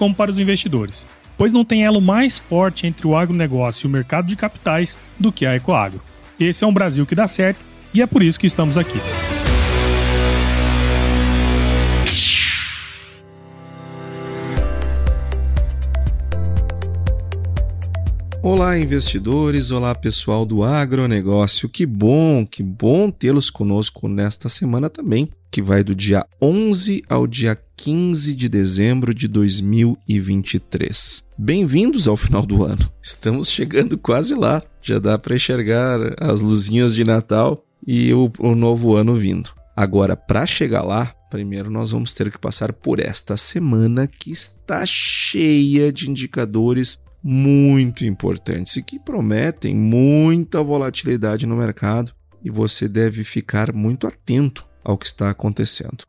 como para os investidores, pois não tem elo mais forte entre o agronegócio e o mercado de capitais do que a Ecoagro. Esse é um Brasil que dá certo e é por isso que estamos aqui. Olá, investidores! Olá, pessoal do agronegócio! Que bom, que bom tê-los conosco nesta semana também, que vai do dia 11 ao dia 15 de dezembro de 2023. Bem-vindos ao final do ano. Estamos chegando quase lá. Já dá para enxergar as luzinhas de Natal e o, o novo ano vindo. Agora, para chegar lá, primeiro nós vamos ter que passar por esta semana que está cheia de indicadores muito importantes e que prometem muita volatilidade no mercado e você deve ficar muito atento ao que está acontecendo.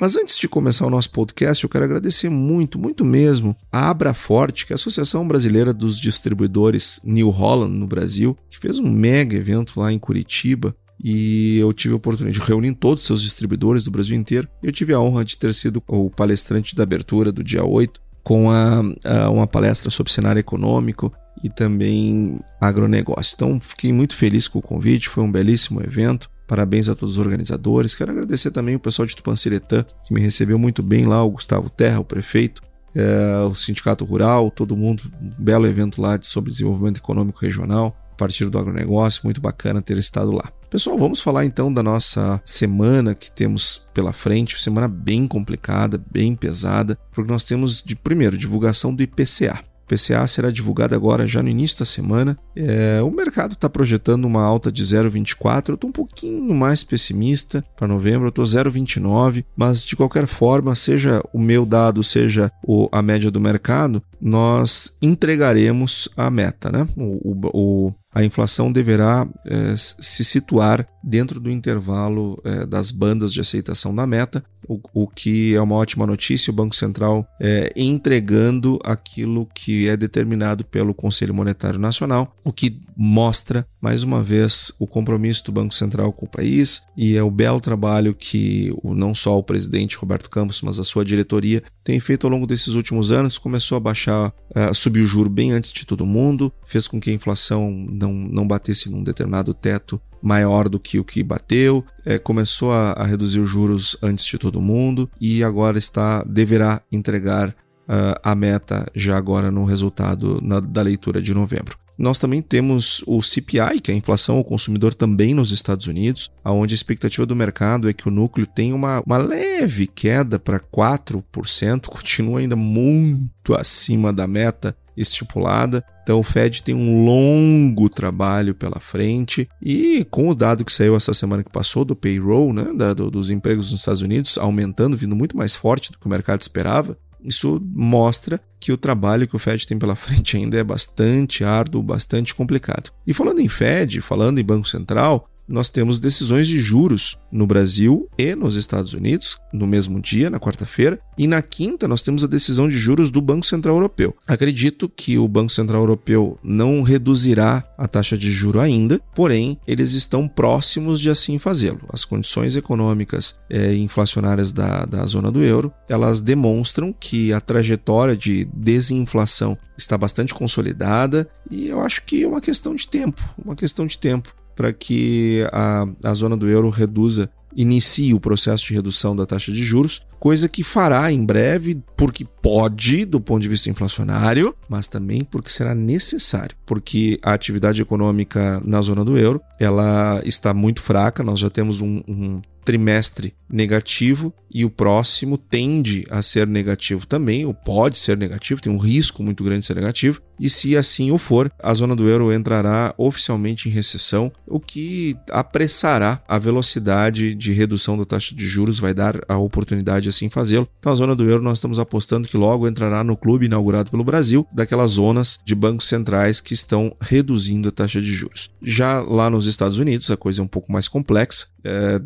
Mas antes de começar o nosso podcast, eu quero agradecer muito, muito mesmo a Abraforte, que é a Associação Brasileira dos Distribuidores New Holland no Brasil, que fez um mega evento lá em Curitiba e eu tive a oportunidade de reunir todos os seus distribuidores do Brasil inteiro. Eu tive a honra de ter sido o palestrante da abertura do dia 8 com a, a, uma palestra sobre cenário econômico e também agronegócio. Então, fiquei muito feliz com o convite, foi um belíssimo evento. Parabéns a todos os organizadores. Quero agradecer também o pessoal de Tupanciretã, que me recebeu muito bem lá, o Gustavo Terra, o prefeito, é, o Sindicato Rural, todo mundo. Um belo evento lá sobre desenvolvimento econômico regional, a partir do agronegócio. Muito bacana ter estado lá. Pessoal, vamos falar então da nossa semana que temos pela frente, semana bem complicada, bem pesada, porque nós temos de primeiro divulgação do IPCA. O PCA será divulgado agora já no início da semana. É, o mercado está projetando uma alta de 0,24. Eu estou um pouquinho mais pessimista para novembro, eu estou 0,29. Mas de qualquer forma, seja o meu dado, seja o, a média do mercado, nós entregaremos a meta, né? O, o, a inflação deverá é, se situar dentro do intervalo é, das bandas de aceitação da meta, o, o, que é uma ótima notícia. O Banco Central é, entregando aquilo que é determinado pelo Conselho Monetário Nacional, o que mostra, mais uma vez, o compromisso do Banco Central com o país e é o belo trabalho que o, não só o presidente Roberto Campos, mas a sua diretoria tem feito ao longo desses últimos anos. Começou a baixar, uh, subir o juro bem antes de todo mundo, fez com que a inflação não, não batesse num determinado teto maior do que o que bateu, é, começou a, a, reduzir os juros antes de todo mundo e agora está deverá entregar uh, a meta já agora no resultado na, da leitura de novembro. Nós também temos o CPI, que é a inflação ao consumidor também nos Estados Unidos, onde a expectativa do mercado é que o núcleo tenha uma, uma leve queda para 4%, continua ainda muito acima da meta estipulada. Então o Fed tem um longo trabalho pela frente e com o dado que saiu essa semana que passou do payroll, né, da, do, dos empregos nos Estados Unidos aumentando, vindo muito mais forte do que o mercado esperava, isso mostra que o trabalho que o Fed tem pela frente ainda é bastante árduo, bastante complicado. E falando em Fed, falando em Banco Central, nós temos decisões de juros no Brasil e nos Estados Unidos no mesmo dia, na quarta-feira, e na quinta nós temos a decisão de juros do Banco Central Europeu. Acredito que o Banco Central Europeu não reduzirá a taxa de juro ainda, porém eles estão próximos de assim fazê-lo. As condições econômicas e inflacionárias da, da zona do euro elas demonstram que a trajetória de desinflação está bastante consolidada e eu acho que é uma questão de tempo, uma questão de tempo para que a, a zona do euro reduza, inicie o processo de redução da taxa de juros, coisa que fará em breve, porque pode, do ponto de vista inflacionário, mas também porque será necessário, porque a atividade econômica na zona do euro ela está muito fraca, nós já temos um, um trimestre negativo e o próximo tende a ser negativo também, ou pode ser negativo, tem um risco muito grande de ser negativo, e se assim o for, a zona do euro entrará oficialmente em recessão, o que apressará a velocidade de redução da taxa de juros vai dar a oportunidade de assim fazê-lo. Então, a zona do euro nós estamos apostando que logo entrará no clube inaugurado pelo Brasil, daquelas zonas de bancos centrais que estão reduzindo a taxa de juros. Já lá nos Estados Unidos, a coisa é um pouco mais complexa, é,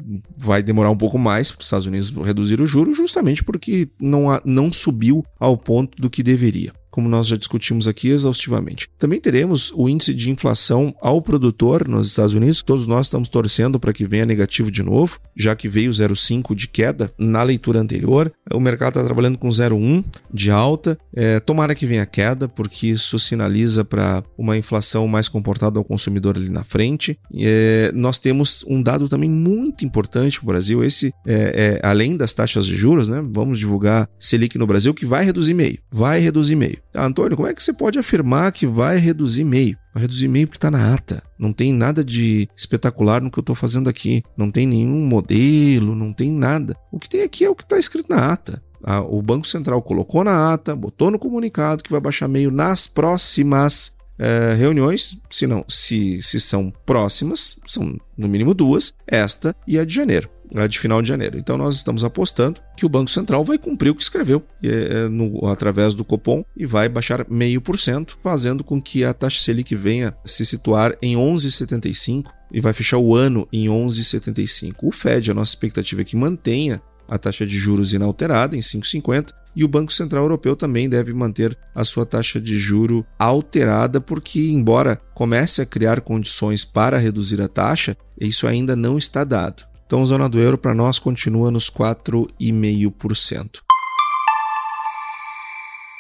vai demorar um pouco mais para os Estados Unidos reduzir o juro, justamente porque não, não subiu ao ponto do que deveria como nós já discutimos aqui exaustivamente. Também teremos o índice de inflação ao produtor nos Estados Unidos, todos nós estamos torcendo para que venha negativo de novo, já que veio 0,5 de queda na leitura anterior. O mercado está trabalhando com 0,1 de alta. É, tomara que venha queda, porque isso sinaliza para uma inflação mais comportada ao consumidor ali na frente. É, nós temos um dado também muito importante para o Brasil, esse é, é, além das taxas de juros, né? Vamos divulgar Selic no Brasil, que vai reduzir meio. Vai reduzir meio. Ah, Antônio, como é que você pode afirmar que vai reduzir meio? Vai reduzir meio porque está na ata. Não tem nada de espetacular no que eu estou fazendo aqui. Não tem nenhum modelo, não tem nada. O que tem aqui é o que está escrito na ata. Ah, o Banco Central colocou na ata, botou no comunicado que vai baixar meio nas próximas é, reuniões, se não, se, se são próximas, são no mínimo duas, esta e a de janeiro de final de janeiro. Então nós estamos apostando que o Banco Central vai cumprir o que escreveu é, no, através do Copom e vai baixar meio por cento, fazendo com que a taxa Selic venha se situar em 11,75 e vai fechar o ano em 11,75. O Fed, a nossa expectativa é que mantenha a taxa de juros inalterada em 5,50 e o Banco Central Europeu também deve manter a sua taxa de juro alterada, porque, embora comece a criar condições para reduzir a taxa, isso ainda não está dado. Então, zona do euro para nós continua nos 4,5%.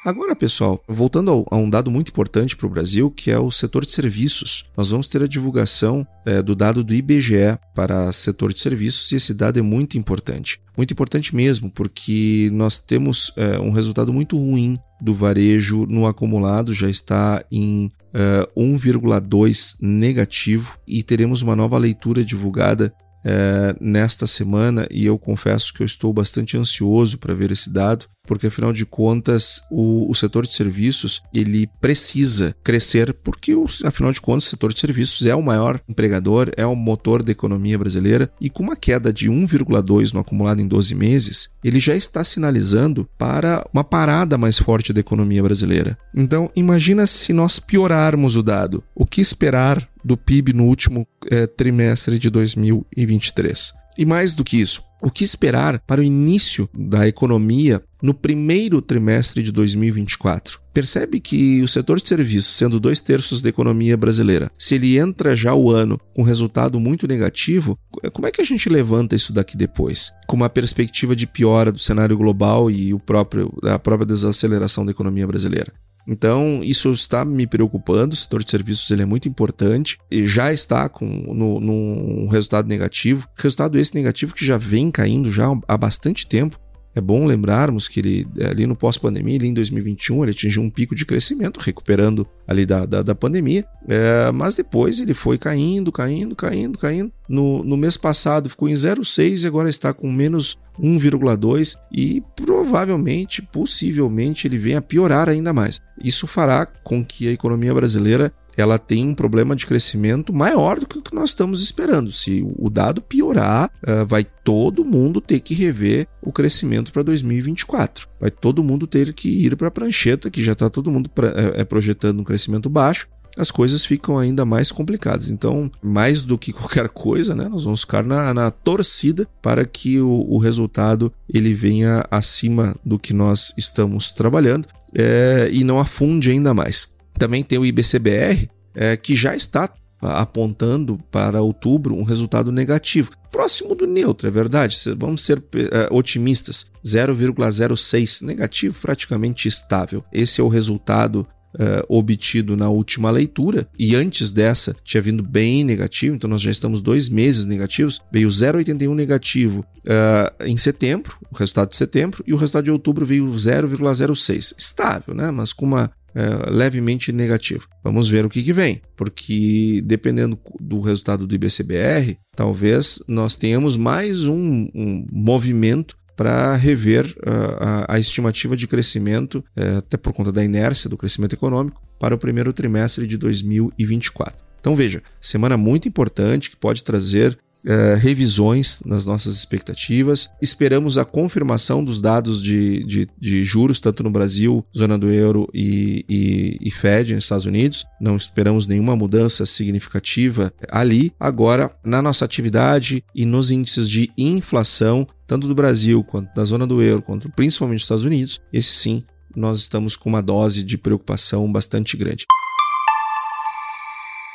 Agora, pessoal, voltando a um dado muito importante para o Brasil, que é o setor de serviços. Nós vamos ter a divulgação é, do dado do IBGE para o setor de serviços e esse dado é muito importante. Muito importante mesmo, porque nós temos é, um resultado muito ruim do varejo no acumulado, já está em é, 1,2 negativo e teremos uma nova leitura divulgada é, nesta semana e eu confesso que eu estou bastante ansioso para ver esse dado porque afinal de contas o, o setor de serviços ele precisa crescer, porque o, afinal de contas o setor de serviços é o maior empregador, é o motor da economia brasileira e com uma queda de 1,2 no acumulado em 12 meses, ele já está sinalizando para uma parada mais forte da economia brasileira. Então imagina se nós piorarmos o dado, o que esperar do PIB no último é, trimestre de 2023? E mais do que isso, o que esperar para o início da economia no primeiro trimestre de 2024? Percebe que o setor de serviços, sendo dois terços da economia brasileira, se ele entra já o ano com resultado muito negativo, como é que a gente levanta isso daqui depois? Com uma perspectiva de piora do cenário global e o próprio, a própria desaceleração da economia brasileira. Então, isso está me preocupando. O setor de serviços ele é muito importante e já está com no, num resultado negativo. Resultado esse negativo que já vem caindo já há bastante tempo. É bom lembrarmos que ele, ali no pós-pandemia, em 2021, ele atingiu um pico de crescimento, recuperando ali da, da, da pandemia, é, mas depois ele foi caindo, caindo, caindo, caindo. No, no mês passado ficou em 0,6 e agora está com menos 1,2 e provavelmente, possivelmente, ele venha a piorar ainda mais. Isso fará com que a economia brasileira ela tem um problema de crescimento maior do que o que nós estamos esperando. Se o dado piorar, uh, vai todo mundo ter que rever o crescimento para 2024. Vai todo mundo ter que ir para a prancheta, que já está todo mundo pra, é, projetando um crescimento baixo. As coisas ficam ainda mais complicadas. Então, mais do que qualquer coisa, né, nós vamos ficar na, na torcida para que o, o, resultado ele venha acima do que nós estamos trabalhando é, e não afunde ainda mais. Também tem o IBCBR, é, que já está apontando para outubro um resultado negativo. Próximo do neutro, é verdade. Vamos ser é, otimistas. 0,06 negativo, praticamente estável. Esse é o resultado Uh, obtido na última leitura e antes dessa tinha vindo bem negativo, então nós já estamos dois meses negativos. Veio 0,81 negativo uh, em setembro, o resultado de setembro, e o resultado de outubro veio 0,06. Estável, né? Mas com uma é, levemente negativo. Vamos ver o que, que vem, porque dependendo do resultado do IBCBR, talvez nós tenhamos mais um, um movimento para rever uh, a, a, estimativa de crescimento, uh, até por conta da inércia do crescimento econômico, para o primeiro trimestre de 2024. Então veja, semana muito importante que pode trazer uh, revisões nas nossas expectativas. Esperamos a confirmação dos dados de, de, de juros, tanto no Brasil, zona do euro e, e, e Fed nos Estados Unidos. Não esperamos nenhuma mudança significativa ali. Agora, na nossa atividade e nos índices de inflação, tanto do Brasil quanto da zona do euro, quanto principalmente dos Estados Unidos, esse sim nós estamos com uma dose de preocupação bastante grande.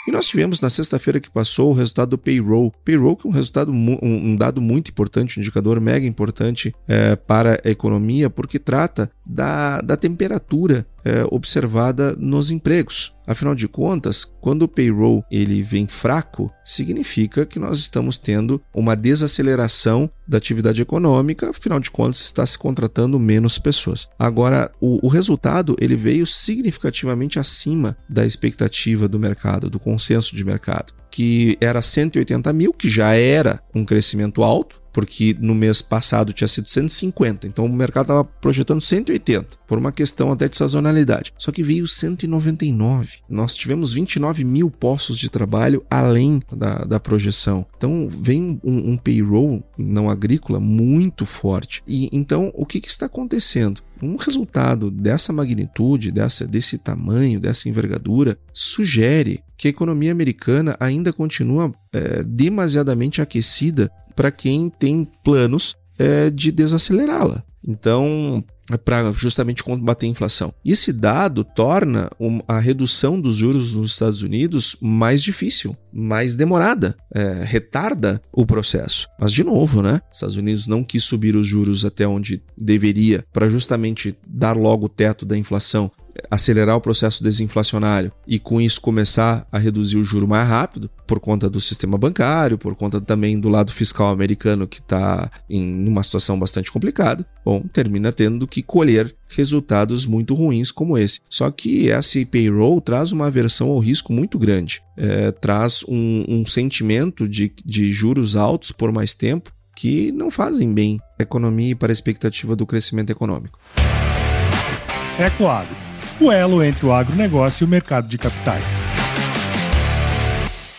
E nós tivemos na sexta-feira que passou o resultado do payroll. Payroll que é um resultado, um, dado muito importante, um indicador mega importante é, para a economia, porque trata da, da temperatura é, observada nos empregos. Afinal de contas, quando o payroll ele vem fraco, significa que nós estamos tendo uma desaceleração da atividade econômica, afinal de contas está se contratando menos pessoas. Agora, o, o resultado ele veio significativamente acima da expectativa do mercado, do consenso de mercado, que era 180 mil, que já era um crescimento alto, porque no mês passado tinha sido 150, então o mercado estava projetando 180, por uma questão até de sazonalidade. Só que veio 199. Nós tivemos 29 mil postos de trabalho além da, da projeção. Então vem um, um payroll não agrícola muito forte. E então o que, que está acontecendo? Um resultado dessa magnitude, dessa, desse tamanho, dessa envergadura, sugere que a economia americana ainda continua é, demasiadamente aquecida para quem tem planos é, de desacelerá-la. Então, é para justamente combater a inflação. Esse dado torna a redução dos juros nos Estados Unidos mais difícil, mais demorada, é, retarda o processo. Mas, de novo, né? Estados Unidos não quis subir os juros até onde deveria para justamente dar logo o teto da inflação acelerar o processo desinflacionário e com isso começar a reduzir o juro mais rápido por conta do sistema bancário, por conta também do lado fiscal americano que está em uma situação bastante complicada, bom, termina tendo que colher resultados muito ruins como esse. Só que esse payroll traz uma aversão ao risco muito grande, é, traz um, um sentimento de, de juros altos por mais tempo que não fazem bem à economia e para a expectativa do crescimento econômico. Ecoagro o elo entre o agronegócio e o mercado de capitais.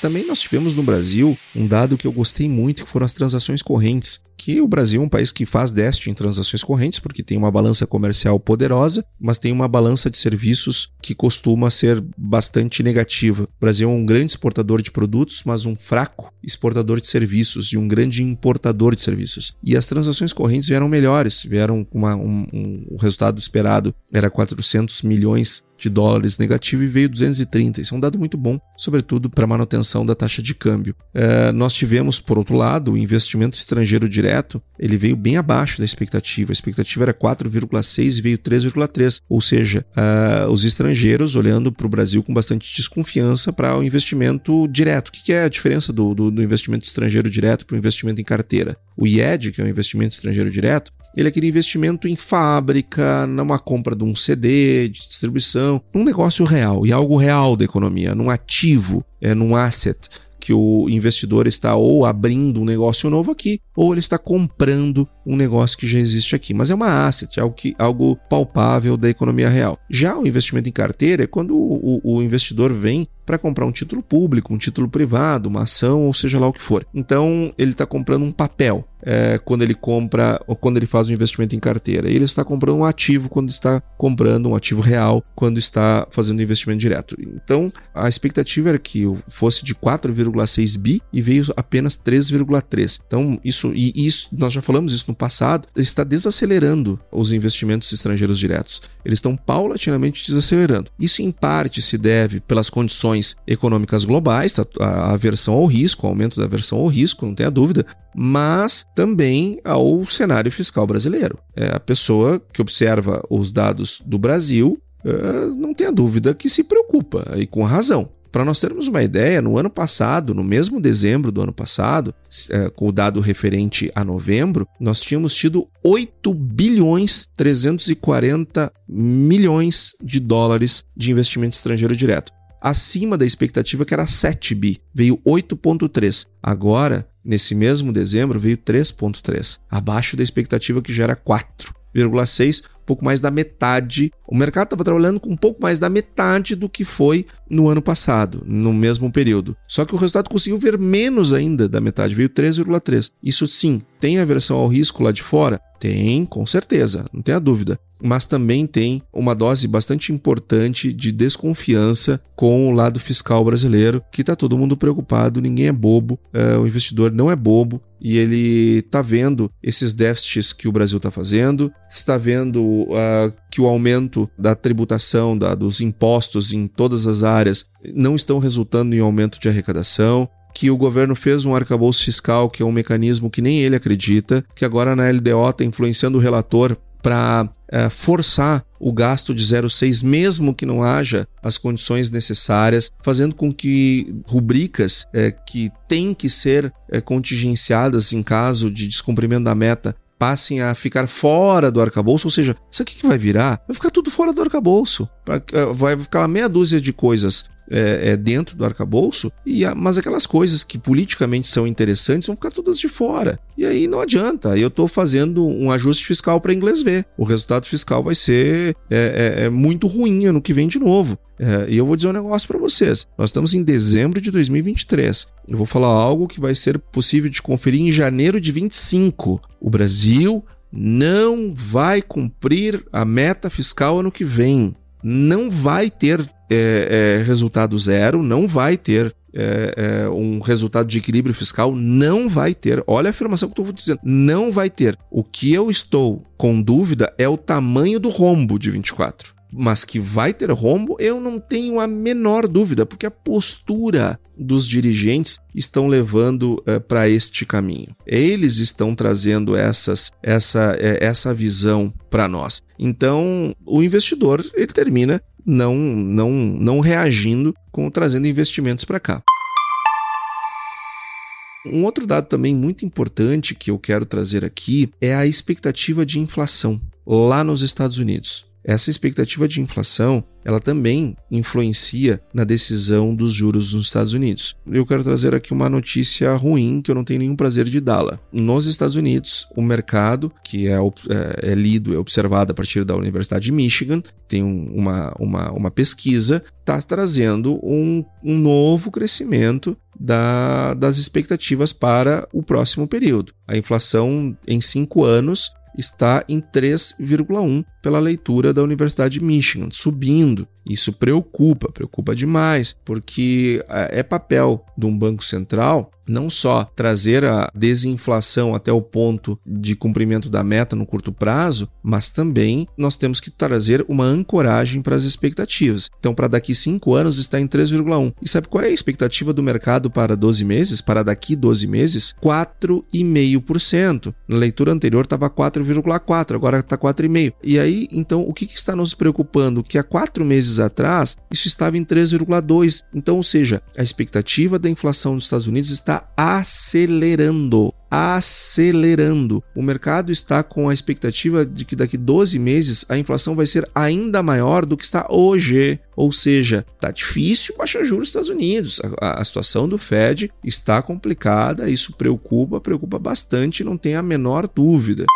Também nós tivemos no Brasil um dado que eu gostei muito, que foram as transações correntes que o Brasil é um país que faz déficit em transações correntes, porque tem uma balança comercial poderosa, mas tem uma balança de serviços que costuma ser bastante negativa. O Brasil é um grande exportador de produtos, mas um fraco exportador de serviços e um grande importador de serviços. E as transações correntes vieram melhores, vieram com uma, um, um, o resultado esperado era 400 milhões de dólares negativo e veio 230. Isso é um dado muito bom, sobretudo para manutenção da taxa de câmbio. É, nós tivemos, por outro lado, o investimento estrangeiro direto ele veio bem abaixo da expectativa. A expectativa era 4,6 e veio 3,3. Ou seja, uh, os estrangeiros olhando para o Brasil com bastante desconfiança para o investimento direto. O que, que é a diferença do, do, do investimento estrangeiro direto para o investimento em carteira? O IED, que é o investimento estrangeiro direto, ele é aquele investimento em fábrica, numa compra de um CD, de distribuição, num negócio real, e algo real da economia, num ativo, é, num asset que o investidor está ou abrindo um negócio novo aqui, ou ele está comprando um negócio que já existe aqui. Mas é uma asset, algo, que, algo palpável da economia real. Já o investimento em carteira é quando o, o investidor vem para comprar um título público, um título privado, uma ação, ou seja lá o que for. Então ele está comprando um papel é, quando ele compra ou quando ele faz um investimento em carteira. Ele está comprando um ativo quando está comprando um ativo real, quando está fazendo investimento direto. Então a expectativa era que fosse de 4,6 bi e veio apenas 3,3. Então isso e isso nós já falamos isso no passado, está desacelerando os investimentos estrangeiros diretos. Eles estão paulatinamente desacelerando. Isso em parte se deve pelas condições econômicas globais, a aversão ao risco, o aumento da aversão ao risco, não tenha dúvida, mas também ao cenário fiscal brasileiro. É a pessoa que observa os dados do Brasil é, não tenha dúvida que se preocupa, e com razão. Para nós termos uma ideia, no ano passado, no mesmo dezembro do ano passado, é, com o dado referente a novembro, nós tínhamos tido 8 bilhões 340 milhões de dólares de investimento estrangeiro direto. Acima da expectativa que era 7 bi, veio 8.3. Agora, nesse mesmo dezembro, veio 3.3, abaixo da expectativa que já era 4,6 pouco mais da metade. O mercado estava trabalhando com um pouco mais da metade do que foi no ano passado, no mesmo período. Só que o resultado conseguiu ver menos ainda da metade, veio 3,3. Isso sim, tem aversão ao risco lá de fora? Tem, com certeza, não tenha dúvida. Mas também tem uma dose bastante importante de desconfiança com o lado fiscal brasileiro, que está todo mundo preocupado, ninguém é bobo, é, o investidor não é bobo e ele está vendo esses déficits que o Brasil está fazendo, está vendo uh, que o aumento da tributação, da, dos impostos em todas as áreas não estão resultando em aumento de arrecadação, que o governo fez um arcabouço fiscal, que é um mecanismo que nem ele acredita, que agora na LDO está influenciando o relator para é, forçar o gasto de 0,6, mesmo que não haja as condições necessárias, fazendo com que rubricas é, que têm que ser é, contingenciadas em caso de descumprimento da meta passem a ficar fora do arcabouço, ou seja, isso aqui que vai virar? Vai ficar tudo fora do arcabouço. Vai ficar meia dúzia de coisas é, é, dentro do arcabouço, e a, mas aquelas coisas que politicamente são interessantes vão ficar todas de fora. E aí não adianta. Eu estou fazendo um ajuste fiscal para inglês ver. O resultado fiscal vai ser é, é, é muito ruim ano que vem de novo. É, e eu vou dizer um negócio para vocês. Nós estamos em dezembro de 2023. Eu vou falar algo que vai ser possível de conferir em janeiro de 25. O Brasil não vai cumprir a meta fiscal ano que vem. Não vai ter é, é, resultado zero, não vai ter é, é, um resultado de equilíbrio fiscal, não vai ter. Olha a afirmação que eu estou dizendo, não vai ter. O que eu estou com dúvida é o tamanho do rombo de 24 mas que vai ter rombo, eu não tenho a menor dúvida, porque a postura dos dirigentes estão levando uh, para este caminho. Eles estão trazendo essas, essa, essa visão para nós. Então, o investidor ele termina não, não, não reagindo com trazendo investimentos para cá. Um outro dado também muito importante que eu quero trazer aqui é a expectativa de inflação lá nos Estados Unidos. Essa expectativa de inflação, ela também influencia na decisão dos juros nos Estados Unidos. Eu quero trazer aqui uma notícia ruim que eu não tenho nenhum prazer de dá-la. Nos Estados Unidos, o mercado, que é, é, é lido, é observado a partir da Universidade de Michigan, tem uma, uma, uma pesquisa, está trazendo um, um novo crescimento da, das expectativas para o próximo período. A inflação em cinco anos está em 3,1 pela leitura da Universidade de Michigan, subindo. Isso preocupa, preocupa demais, porque é, é papel de um banco central não só trazer a desinflação até o ponto de cumprimento da meta no curto prazo, mas também nós temos que trazer uma ancoragem para as expectativas. Então, para daqui 5 anos está em 3,1. E sabe qual é a expectativa do mercado para 12 meses? Para daqui 12 meses? 4,5%. Na leitura anterior estava 4,4%, agora está 4,5%. E aí, então, o que, que está nos preocupando? Que há quatro meses atrás isso estava em 3,2%. Então, ou seja, a expectativa da inflação nos Estados Unidos está acelerando acelerando. O mercado está com a expectativa de que daqui 12 meses a inflação vai ser ainda maior do que está hoje. Ou seja, está difícil baixar juros nos Estados Unidos. A, a, situação do Fed está complicada, isso preocupa, preocupa bastante, não tem a menor dúvida.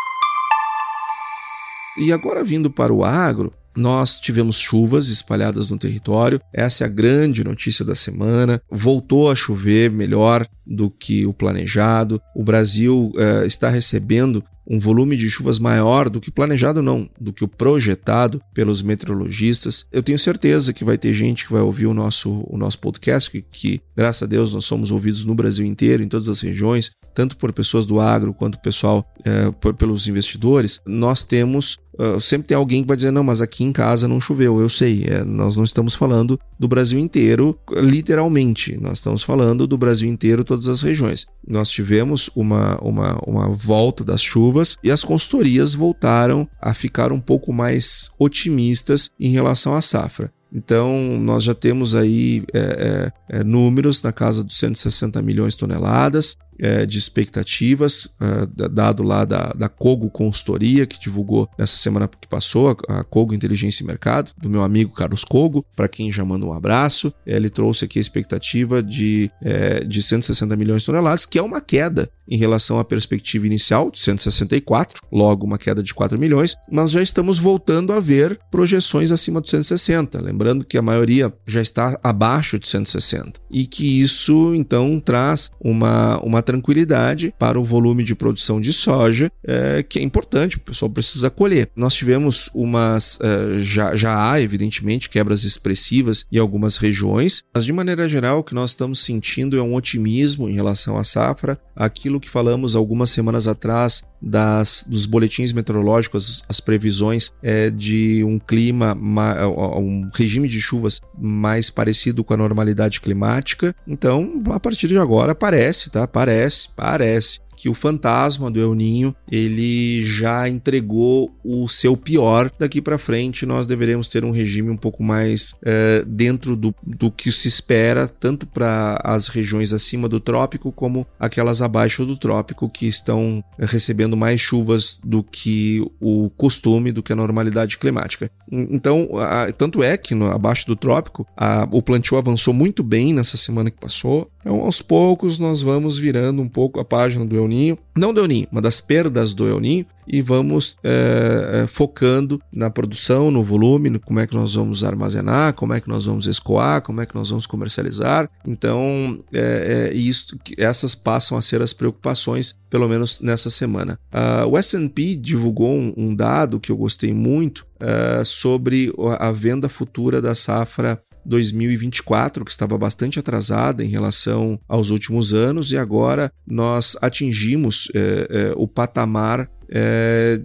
E agora vindo para o agro, nós tivemos chuvas espalhadas no território, essa é a grande notícia da semana. Voltou a chover melhor do que o planejado. O Brasil uh, está recebendo um volume de chuvas maior do que planejado, não, do que o projetado pelos meteorologistas. Eu tenho certeza que vai ter gente que vai ouvir o nosso, o nosso podcast, que, que graças a Deus nós somos ouvidos no Brasil inteiro, em todas as regiões, tanto por pessoas do agro quanto pessoal é, por, pelos investidores. Nós temos Uh, sempre tem alguém que vai dizer, não, mas aqui em casa não choveu. Eu sei, é, nós não estamos falando do Brasil inteiro, literalmente. Nós estamos falando do Brasil inteiro, todas as regiões. Nós tivemos uma, uma, uma volta das chuvas e as consultorias voltaram a ficar um pouco mais otimistas em relação à safra. Então, nós já temos aí é, é, é números na casa dos 160 milhões de toneladas. É, de expectativas, é, dado lá da, da Cogo Consultoria, que divulgou nessa semana que passou, a, Cogo Inteligência e Mercado, do meu amigo Carlos Cogo, para quem já manda um abraço. Ele trouxe aqui a expectativa de, é, de 160 milhões de toneladas, que é uma queda em relação à perspectiva inicial de 164, logo uma queda de 4 milhões, mas já estamos voltando a ver projeções acima de 160. Lembrando que a maioria já está abaixo de 160 e que isso então traz uma, uma tranquilidade para o volume de produção de soja, é, que é importante, o pessoal precisa colher. Nós tivemos umas, é, já, já há evidentemente quebras expressivas em algumas regiões, mas de maneira geral o que nós estamos sentindo é um otimismo em relação à safra, aquilo que falamos algumas semanas atrás das, dos boletins meteorológicos, as previsões é, de um clima, um regime de chuvas mais parecido com a normalidade climática. Então, a partir de agora, parece, tá? Parece, parece que o fantasma do El Ninho ele já entregou o seu pior. Daqui para frente nós deveremos ter um regime um pouco mais é, dentro do, do que se espera, tanto para as regiões acima do trópico como aquelas abaixo do trópico que estão recebendo mais chuvas do que o costume, do que a normalidade climática. Então, a, tanto é que no, abaixo do trópico a, o plantio avançou muito bem nessa semana que passou. Então, aos poucos nós vamos virando um pouco a página do El Ninho, não do El Ninho, uma das perdas do El Ninho, e vamos é, focando na produção, no volume, no como é que nós vamos armazenar, como é que nós vamos escoar, como é que nós vamos comercializar. Então, é, é isso, essas passam a ser as preocupações, pelo menos nessa semana. Uh, o S&P divulgou um, um, dado que eu gostei muito uh, sobre a venda futura da safra 2024, que estava bastante atrasada em relação aos últimos anos, e agora nós atingimos é, é, o patamar é,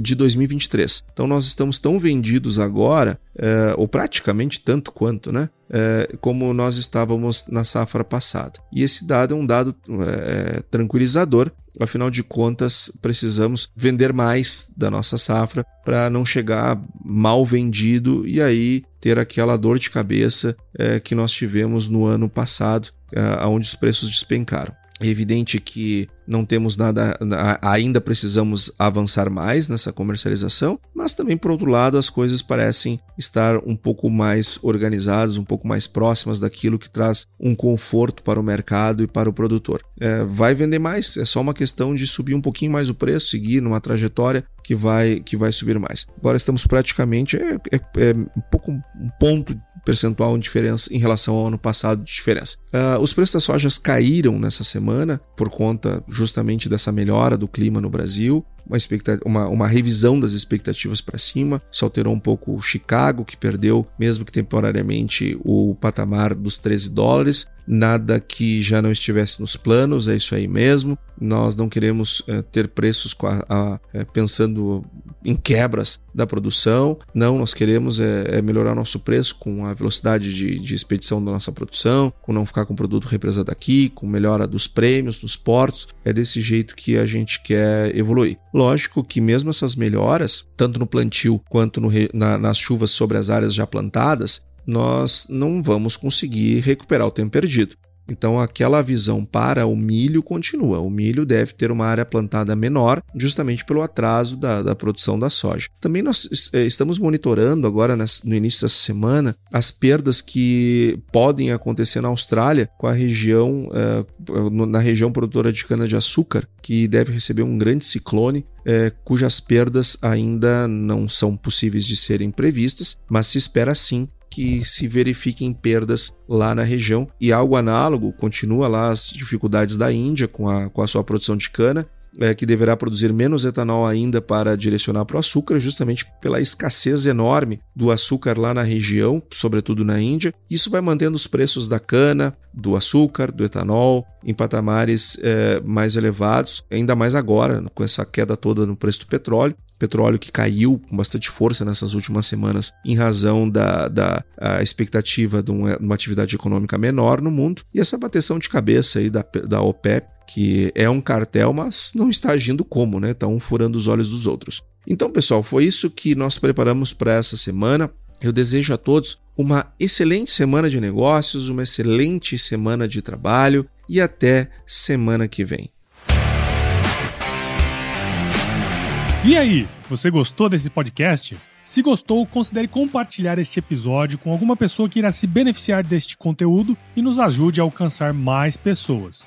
de 2023. Então nós estamos tão vendidos agora, é, ou praticamente tanto quanto, né? É, como nós estávamos na safra passada. E esse dado é um dado é, tranquilizador, Afinal de contas, precisamos vender mais da nossa safra para não chegar mal vendido e aí ter aquela dor de cabeça é, que nós tivemos no ano passado, é, onde os preços despencaram. É evidente que não temos nada, ainda precisamos avançar mais nessa comercialização, mas também por outro lado as coisas parecem estar um pouco mais organizadas, um pouco mais próximas daquilo que traz um conforto para o mercado e para o produtor. É, vai vender mais, é só uma questão de subir um pouquinho mais o preço, seguir numa trajetória que vai que vai subir mais. Agora estamos praticamente é, é, é um pouco um ponto percentual em diferença em relação ao ano passado de diferença. Uh, os preços das sojas caíram nessa semana por conta justamente dessa melhora do clima no Brasil uma, uma, uma revisão das expectativas para cima. Isso alterou um pouco o Chicago, que perdeu, mesmo que temporariamente, o patamar dos 13 dólares. Nada que já não estivesse nos planos, é isso aí mesmo. Nós não queremos é, ter preços a, a, é, pensando em quebras da produção. Não, nós queremos é, é, melhorar nosso preço com a velocidade de, de expedição da nossa produção, com não ficar com produto represado aqui, com melhora dos prêmios, dos portos. É desse jeito que a gente quer evoluir. Lógico que mesmo essas melhoras, tanto no plantio quanto no, na, nas chuvas sobre as áreas já plantadas, nós não vamos conseguir recuperar o tempo perdido. Então, aquela visão para o milho continua. O milho deve ter uma área plantada menor, justamente pelo atraso da, da produção da soja. Também nós eh, estamos monitorando agora, no início dessa semana, as perdas que podem acontecer na Austrália com a região, eh, na região produtora de cana-de-açúcar, que deve receber um grande ciclone é, cujas perdas ainda não são possíveis de serem previstas, mas se espera sim que se verifiquem perdas lá na região. E algo análogo continua lá as dificuldades da Índia com a, com a sua produção de cana. É, que deverá produzir menos etanol ainda para direcionar para o açúcar, justamente pela escassez enorme do açúcar lá na região, sobretudo na Índia. Isso vai mantendo os preços da cana, do açúcar, do etanol em patamares é, mais elevados, ainda mais agora, com essa queda toda no preço do petróleo petróleo que caiu com bastante força nessas últimas semanas em razão da, da expectativa de uma, uma, atividade econômica menor no mundo e essa bateção de cabeça aí da, da OPEP, que é um cartel, mas não está agindo como, né? Está um furando os olhos dos outros. Então, pessoal, foi isso que nós preparamos para essa semana. Eu desejo a todos uma excelente semana de negócios, uma excelente semana de trabalho e até semana que vem. E aí, você gostou desse podcast? Se gostou, considere compartilhar este episódio com alguma pessoa que irá se beneficiar deste conteúdo e nos ajude a alcançar mais pessoas.